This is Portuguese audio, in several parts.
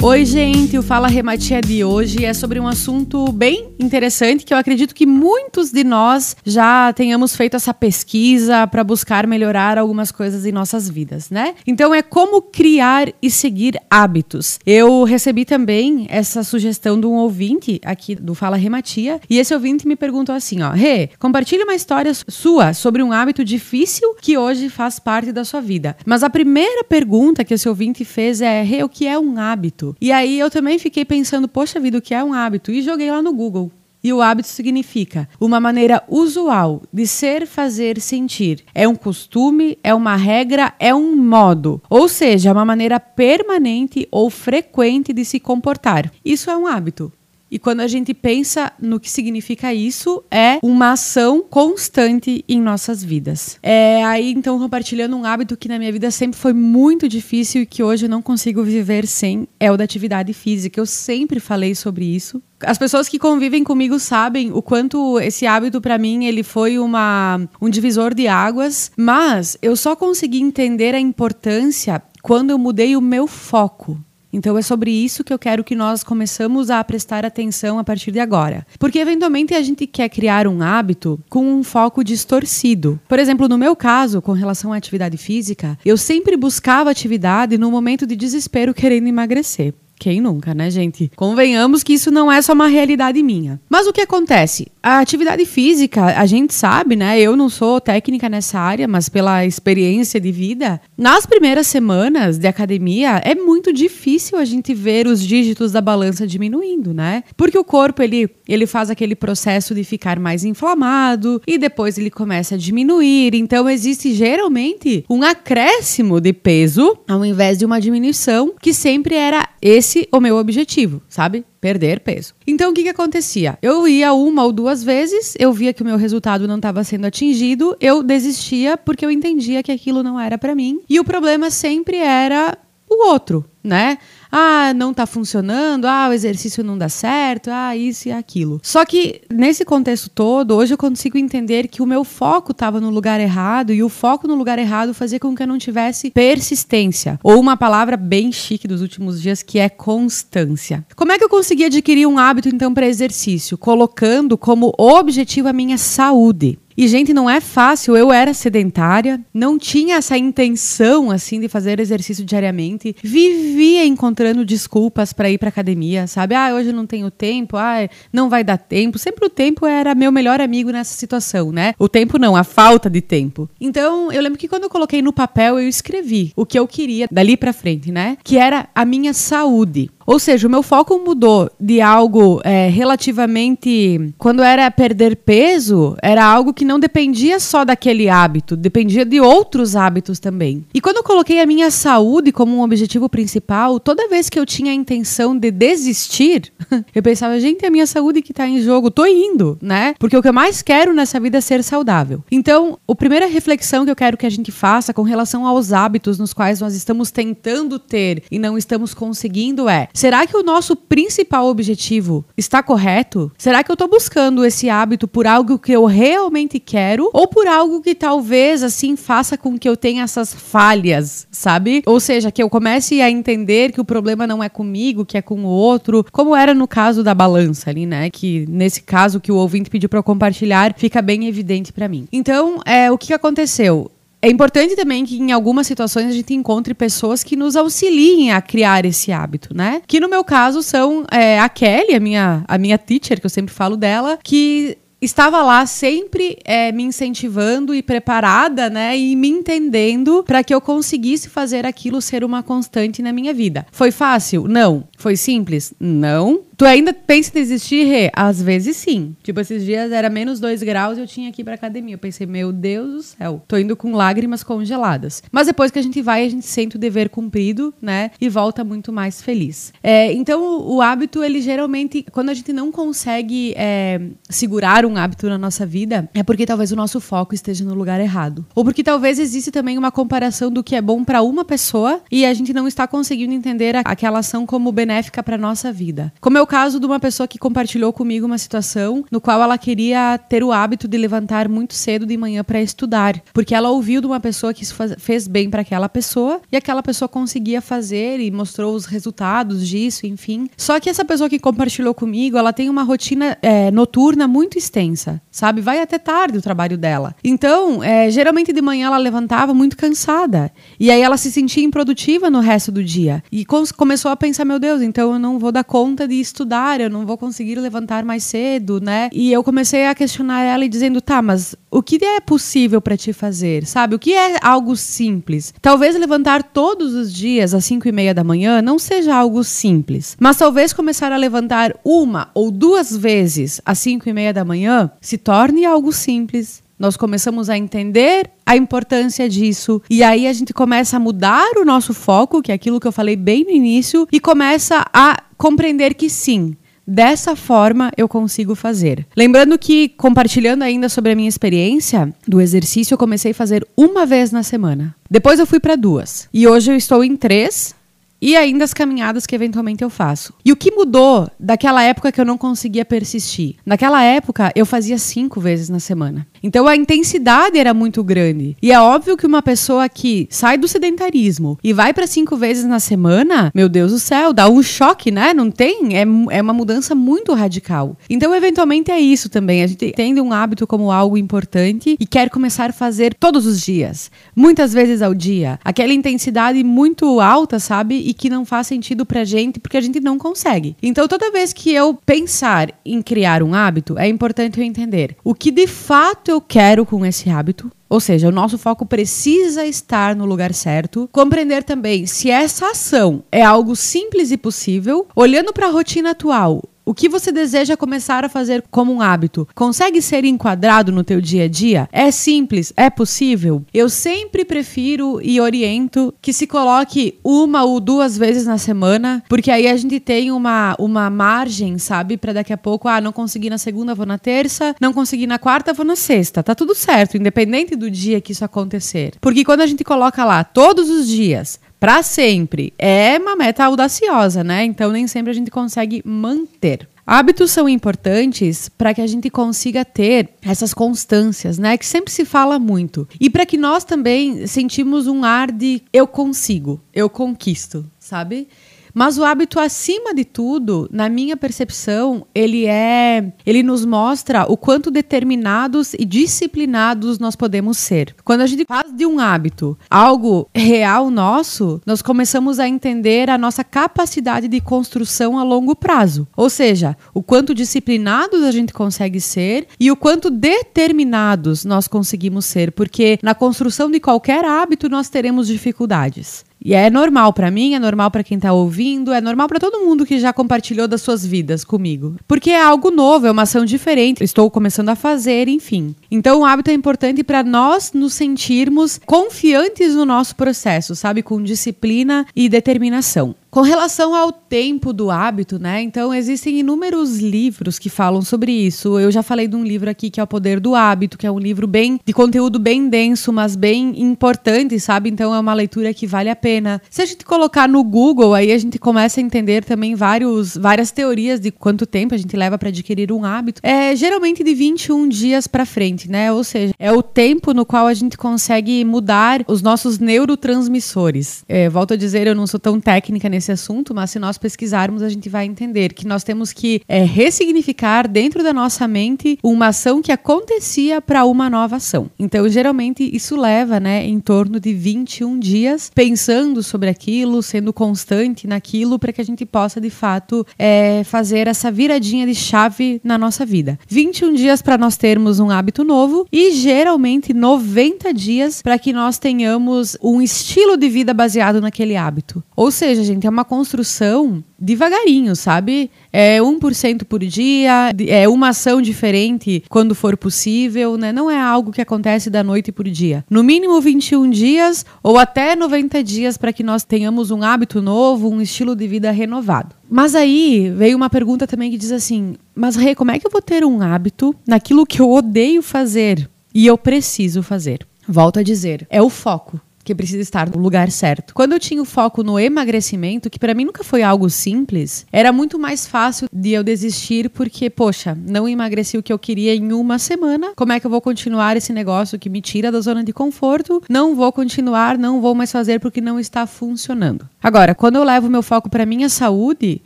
Oi, gente, o Fala Rematia de hoje é sobre um assunto bem interessante que eu acredito que muitos de nós já tenhamos feito essa pesquisa para buscar melhorar algumas coisas em nossas vidas, né? Então é como criar e seguir hábitos. Eu recebi também essa sugestão de um ouvinte aqui do Fala Rematia e esse ouvinte me perguntou assim, ó: "Rê, compartilhe uma história sua sobre um hábito difícil que hoje faz parte da sua vida". Mas a primeira pergunta que esse ouvinte fez é: "Rê, o que é um hábito?" E aí eu também fiquei pensando, poxa vida, o que é um hábito? E joguei lá no Google. E o hábito significa uma maneira usual de ser, fazer, sentir. É um costume, é uma regra, é um modo. Ou seja, uma maneira permanente ou frequente de se comportar. Isso é um hábito. E quando a gente pensa no que significa isso, é uma ação constante em nossas vidas. É aí então compartilhando um hábito que na minha vida sempre foi muito difícil e que hoje eu não consigo viver sem, é o da atividade física. Eu sempre falei sobre isso. As pessoas que convivem comigo sabem o quanto esse hábito para mim ele foi uma um divisor de águas, mas eu só consegui entender a importância quando eu mudei o meu foco. Então é sobre isso que eu quero que nós começamos a prestar atenção a partir de agora. Porque eventualmente a gente quer criar um hábito com um foco distorcido. Por exemplo, no meu caso, com relação à atividade física, eu sempre buscava atividade no momento de desespero querendo emagrecer. Quem nunca, né, gente? Convenhamos que isso não é só uma realidade minha. Mas o que acontece? A atividade física, a gente sabe, né? Eu não sou técnica nessa área, mas pela experiência de vida, nas primeiras semanas de academia é muito difícil a gente ver os dígitos da balança diminuindo, né? Porque o corpo ele, ele faz aquele processo de ficar mais inflamado e depois ele começa a diminuir. Então existe geralmente um acréscimo de peso ao invés de uma diminuição, que sempre era esse o meu objetivo, sabe? Perder peso. Então o que, que acontecia? Eu ia uma ou duas vezes, eu via que o meu resultado não estava sendo atingido, eu desistia porque eu entendia que aquilo não era para mim. E o problema sempre era o outro, né? Ah, não tá funcionando, ah, o exercício não dá certo, ah, isso e aquilo. Só que nesse contexto todo, hoje eu consigo entender que o meu foco estava no lugar errado e o foco no lugar errado fazia com que eu não tivesse persistência, ou uma palavra bem chique dos últimos dias que é constância. Como é que eu consegui adquirir um hábito então para exercício? Colocando como objetivo a minha saúde. E, gente, não é fácil. Eu era sedentária, não tinha essa intenção, assim, de fazer exercício diariamente. Vivia encontrando desculpas para ir para academia, sabe? Ah, hoje não tenho tempo, ah, não vai dar tempo. Sempre o tempo era meu melhor amigo nessa situação, né? O tempo não, a falta de tempo. Então, eu lembro que quando eu coloquei no papel, eu escrevi o que eu queria dali para frente, né? Que era a minha saúde. Ou seja, o meu foco mudou de algo é, relativamente. Quando era perder peso, era algo que não dependia só daquele hábito, dependia de outros hábitos também. E quando eu coloquei a minha saúde como um objetivo principal, toda vez que eu tinha a intenção de desistir, eu pensava, gente, é a minha saúde que tá em jogo, tô indo, né? Porque o que eu mais quero nessa vida é ser saudável. Então, a primeira reflexão que eu quero que a gente faça com relação aos hábitos nos quais nós estamos tentando ter e não estamos conseguindo é: Será que o nosso principal objetivo está correto? Será que eu estou buscando esse hábito por algo que eu realmente quero ou por algo que talvez assim faça com que eu tenha essas falhas, sabe? Ou seja, que eu comece a entender que o problema não é comigo, que é com o outro, como era no caso da balança ali, né? Que nesse caso que o ouvinte pediu para compartilhar, fica bem evidente para mim. Então, é, o que aconteceu? É importante também que em algumas situações a gente encontre pessoas que nos auxiliem a criar esse hábito, né? Que no meu caso são é, a Kelly, a minha, a minha teacher, que eu sempre falo dela, que estava lá sempre é, me incentivando e preparada, né, e me entendendo para que eu conseguisse fazer aquilo ser uma constante na minha vida. Foi fácil? Não. Foi simples? Não. Tu ainda pensa em desistir, Rê? Às vezes sim. Tipo, esses dias era menos 2 graus e eu tinha que ir pra academia. Eu pensei, meu Deus do céu, tô indo com lágrimas congeladas. Mas depois que a gente vai, a gente sente o dever cumprido, né? E volta muito mais feliz. É, então, o, hábito, ele geralmente, quando a gente não consegue é, segurar um hábito na nossa vida, é porque talvez o nosso foco esteja no lugar errado. Ou porque talvez existe também uma comparação do que é bom para uma pessoa e a gente não está conseguindo entender aquela ação como benéfica para nossa vida. Como o caso de uma pessoa que compartilhou comigo uma situação no qual ela queria ter o hábito de levantar muito cedo de manhã para estudar, porque ela ouviu de uma pessoa que isso fez bem para aquela pessoa e aquela pessoa conseguia fazer e mostrou os resultados disso, enfim. Só que essa pessoa que compartilhou comigo, ela tem uma rotina é, noturna muito extensa, sabe? Vai até tarde o trabalho dela. Então, é, geralmente de manhã ela levantava muito cansada. E aí ela se sentia improdutiva no resto do dia. E começou a pensar: meu Deus, então eu não vou dar conta de estudar, eu não vou conseguir levantar mais cedo, né? E eu comecei a questionar ela e dizendo: tá, mas o que é possível para te fazer, sabe? O que é algo simples? Talvez levantar todos os dias às 5 e meia da manhã não seja algo simples, mas talvez começar a levantar uma ou duas vezes às 5 e meia da manhã se torne algo simples. Nós começamos a entender a importância disso. E aí a gente começa a mudar o nosso foco, que é aquilo que eu falei bem no início, e começa a compreender que sim, Dessa forma eu consigo fazer. Lembrando que, compartilhando ainda sobre a minha experiência do exercício, eu comecei a fazer uma vez na semana. Depois eu fui para duas. E hoje eu estou em três e ainda as caminhadas que eventualmente eu faço. E o que mudou daquela época que eu não conseguia persistir? Naquela época eu fazia cinco vezes na semana. Então a intensidade era muito grande. E é óbvio que uma pessoa que sai do sedentarismo e vai para cinco vezes na semana, meu Deus do céu, dá um choque, né? Não tem? É, é uma mudança muito radical. Então, eventualmente é isso também. A gente tem um hábito como algo importante e quer começar a fazer todos os dias, muitas vezes ao dia. Aquela intensidade muito alta, sabe? E que não faz sentido pra gente porque a gente não consegue. Então, toda vez que eu pensar em criar um hábito, é importante eu entender o que de fato eu quero com esse hábito, ou seja, o nosso foco precisa estar no lugar certo. Compreender também se essa ação é algo simples e possível, olhando para a rotina atual. O que você deseja começar a fazer como um hábito consegue ser enquadrado no teu dia a dia? É simples? É possível? Eu sempre prefiro e oriento que se coloque uma ou duas vezes na semana, porque aí a gente tem uma, uma margem, sabe? Para daqui a pouco, ah, não consegui na segunda, vou na terça, não consegui na quarta, vou na sexta. Tá tudo certo, independente do dia que isso acontecer. Porque quando a gente coloca lá todos os dias, para sempre. É uma meta audaciosa, né? Então nem sempre a gente consegue manter. Hábitos são importantes para que a gente consiga ter essas constâncias, né? Que sempre se fala muito. E para que nós também sentimos um ar de eu consigo, eu conquisto, sabe? Mas o hábito, acima de tudo, na minha percepção, ele é. Ele nos mostra o quanto determinados e disciplinados nós podemos ser. Quando a gente faz de um hábito algo real nosso, nós começamos a entender a nossa capacidade de construção a longo prazo. Ou seja, o quanto disciplinados a gente consegue ser e o quanto determinados nós conseguimos ser. Porque na construção de qualquer hábito nós teremos dificuldades. E é normal para mim, é normal para quem tá ouvindo, é normal para todo mundo que já compartilhou das suas vidas comigo. Porque é algo novo, é uma ação diferente, estou começando a fazer, enfim. Então o hábito é importante para nós nos sentirmos confiantes no nosso processo, sabe, com disciplina e determinação. Com relação ao tempo do hábito, né? Então, existem inúmeros livros que falam sobre isso. Eu já falei de um livro aqui que é O Poder do Hábito, que é um livro bem de conteúdo bem denso, mas bem importante, sabe? Então, é uma leitura que vale a pena. Se a gente colocar no Google, aí a gente começa a entender também vários, várias teorias de quanto tempo a gente leva para adquirir um hábito. É geralmente de 21 dias para frente, né? Ou seja, é o tempo no qual a gente consegue mudar os nossos neurotransmissores. É, volto a dizer, eu não sou tão técnica nesse assunto, mas se nós pesquisarmos, a gente vai entender que nós temos que é, ressignificar dentro da nossa mente uma ação que acontecia para uma nova ação. Então, geralmente, isso leva né, em torno de 21 dias pensando sobre aquilo, sendo constante naquilo, para que a gente possa, de fato, é, fazer essa viradinha de chave na nossa vida. 21 dias para nós termos um hábito novo e geralmente 90 dias para que nós tenhamos um estilo de vida baseado naquele hábito. Ou seja, gente, é uma construção devagarinho, sabe? É 1% por dia, é uma ação diferente quando for possível, né? Não é algo que acontece da noite por dia. No mínimo 21 dias ou até 90 dias para que nós tenhamos um hábito novo, um estilo de vida renovado. Mas aí veio uma pergunta também que diz assim: Mas Rê, como é que eu vou ter um hábito naquilo que eu odeio fazer e eu preciso fazer? Volto a dizer, é o foco que precisa estar no lugar certo. Quando eu tinha o foco no emagrecimento, que para mim nunca foi algo simples, era muito mais fácil de eu desistir porque, poxa, não emagreci o que eu queria em uma semana. Como é que eu vou continuar esse negócio que me tira da zona de conforto? Não vou continuar, não vou mais fazer porque não está funcionando. Agora, quando eu levo meu foco para minha saúde,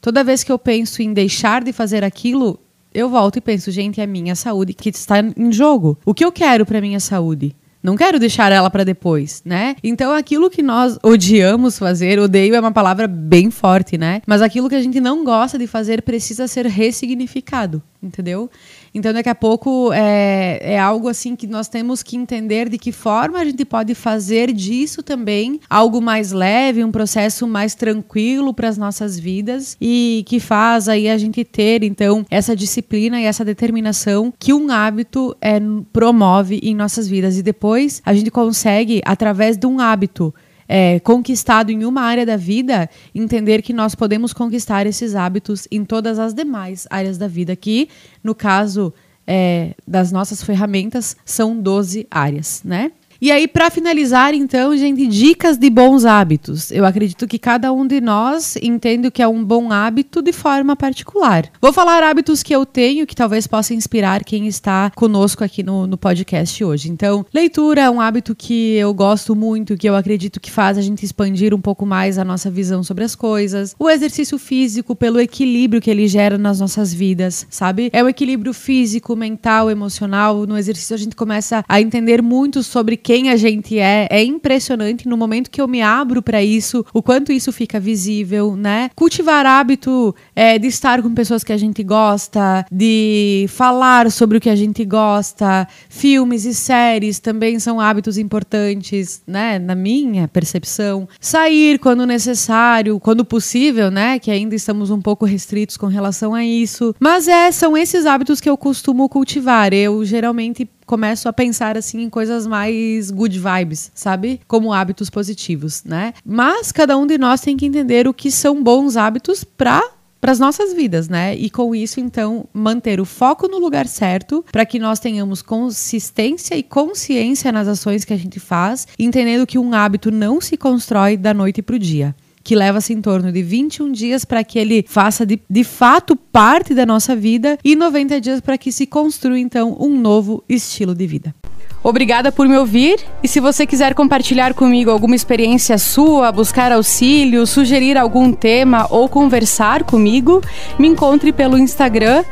toda vez que eu penso em deixar de fazer aquilo, eu volto e penso, gente, é minha saúde que está em jogo. O que eu quero para minha saúde? Não quero deixar ela para depois, né? Então aquilo que nós odiamos fazer, odeio é uma palavra bem forte, né? Mas aquilo que a gente não gosta de fazer precisa ser ressignificado, entendeu? Então, daqui a pouco é, é algo assim que nós temos que entender de que forma a gente pode fazer disso também algo mais leve, um processo mais tranquilo para as nossas vidas e que faz aí a gente ter, então, essa disciplina e essa determinação que um hábito é, promove em nossas vidas. E depois a gente consegue, através de um hábito, é, conquistado em uma área da vida, entender que nós podemos conquistar esses hábitos em todas as demais áreas da vida, que, no caso é, das nossas ferramentas, são 12 áreas, né? E aí, para finalizar, então, gente, dicas de bons hábitos. Eu acredito que cada um de nós entende o que é um bom hábito de forma particular. Vou falar hábitos que eu tenho que talvez possa inspirar quem está conosco aqui no, no podcast hoje. Então, leitura é um hábito que eu gosto muito, que eu acredito que faz a gente expandir um pouco mais a nossa visão sobre as coisas. O exercício físico, pelo equilíbrio que ele gera nas nossas vidas, sabe? É um equilíbrio físico, mental, emocional. No exercício a gente começa a entender muito sobre quem a gente é. É impressionante no momento que eu me abro para isso, o quanto isso fica visível, né? Cultivar hábito é, de estar com pessoas que a gente gosta, de falar sobre o que a gente gosta, filmes e séries também são hábitos importantes, né? Na minha percepção. Sair quando necessário, quando possível, né? Que ainda estamos um pouco restritos com relação a isso. Mas é, são esses hábitos que eu costumo cultivar. Eu geralmente começo a pensar assim em coisas mais good vibes, sabe? Como hábitos positivos, né? Mas cada um de nós tem que entender o que são bons hábitos para para as nossas vidas, né? E com isso, então, manter o foco no lugar certo para que nós tenhamos consistência e consciência nas ações que a gente faz, entendendo que um hábito não se constrói da noite para o dia que leva-se em torno de 21 dias para que ele faça de, de fato parte da nossa vida e 90 dias para que se construa então um novo estilo de vida. Obrigada por me ouvir e se você quiser compartilhar comigo alguma experiência sua, buscar auxílio, sugerir algum tema ou conversar comigo, me encontre pelo Instagram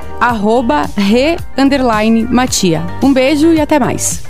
re_matia. Um beijo e até mais.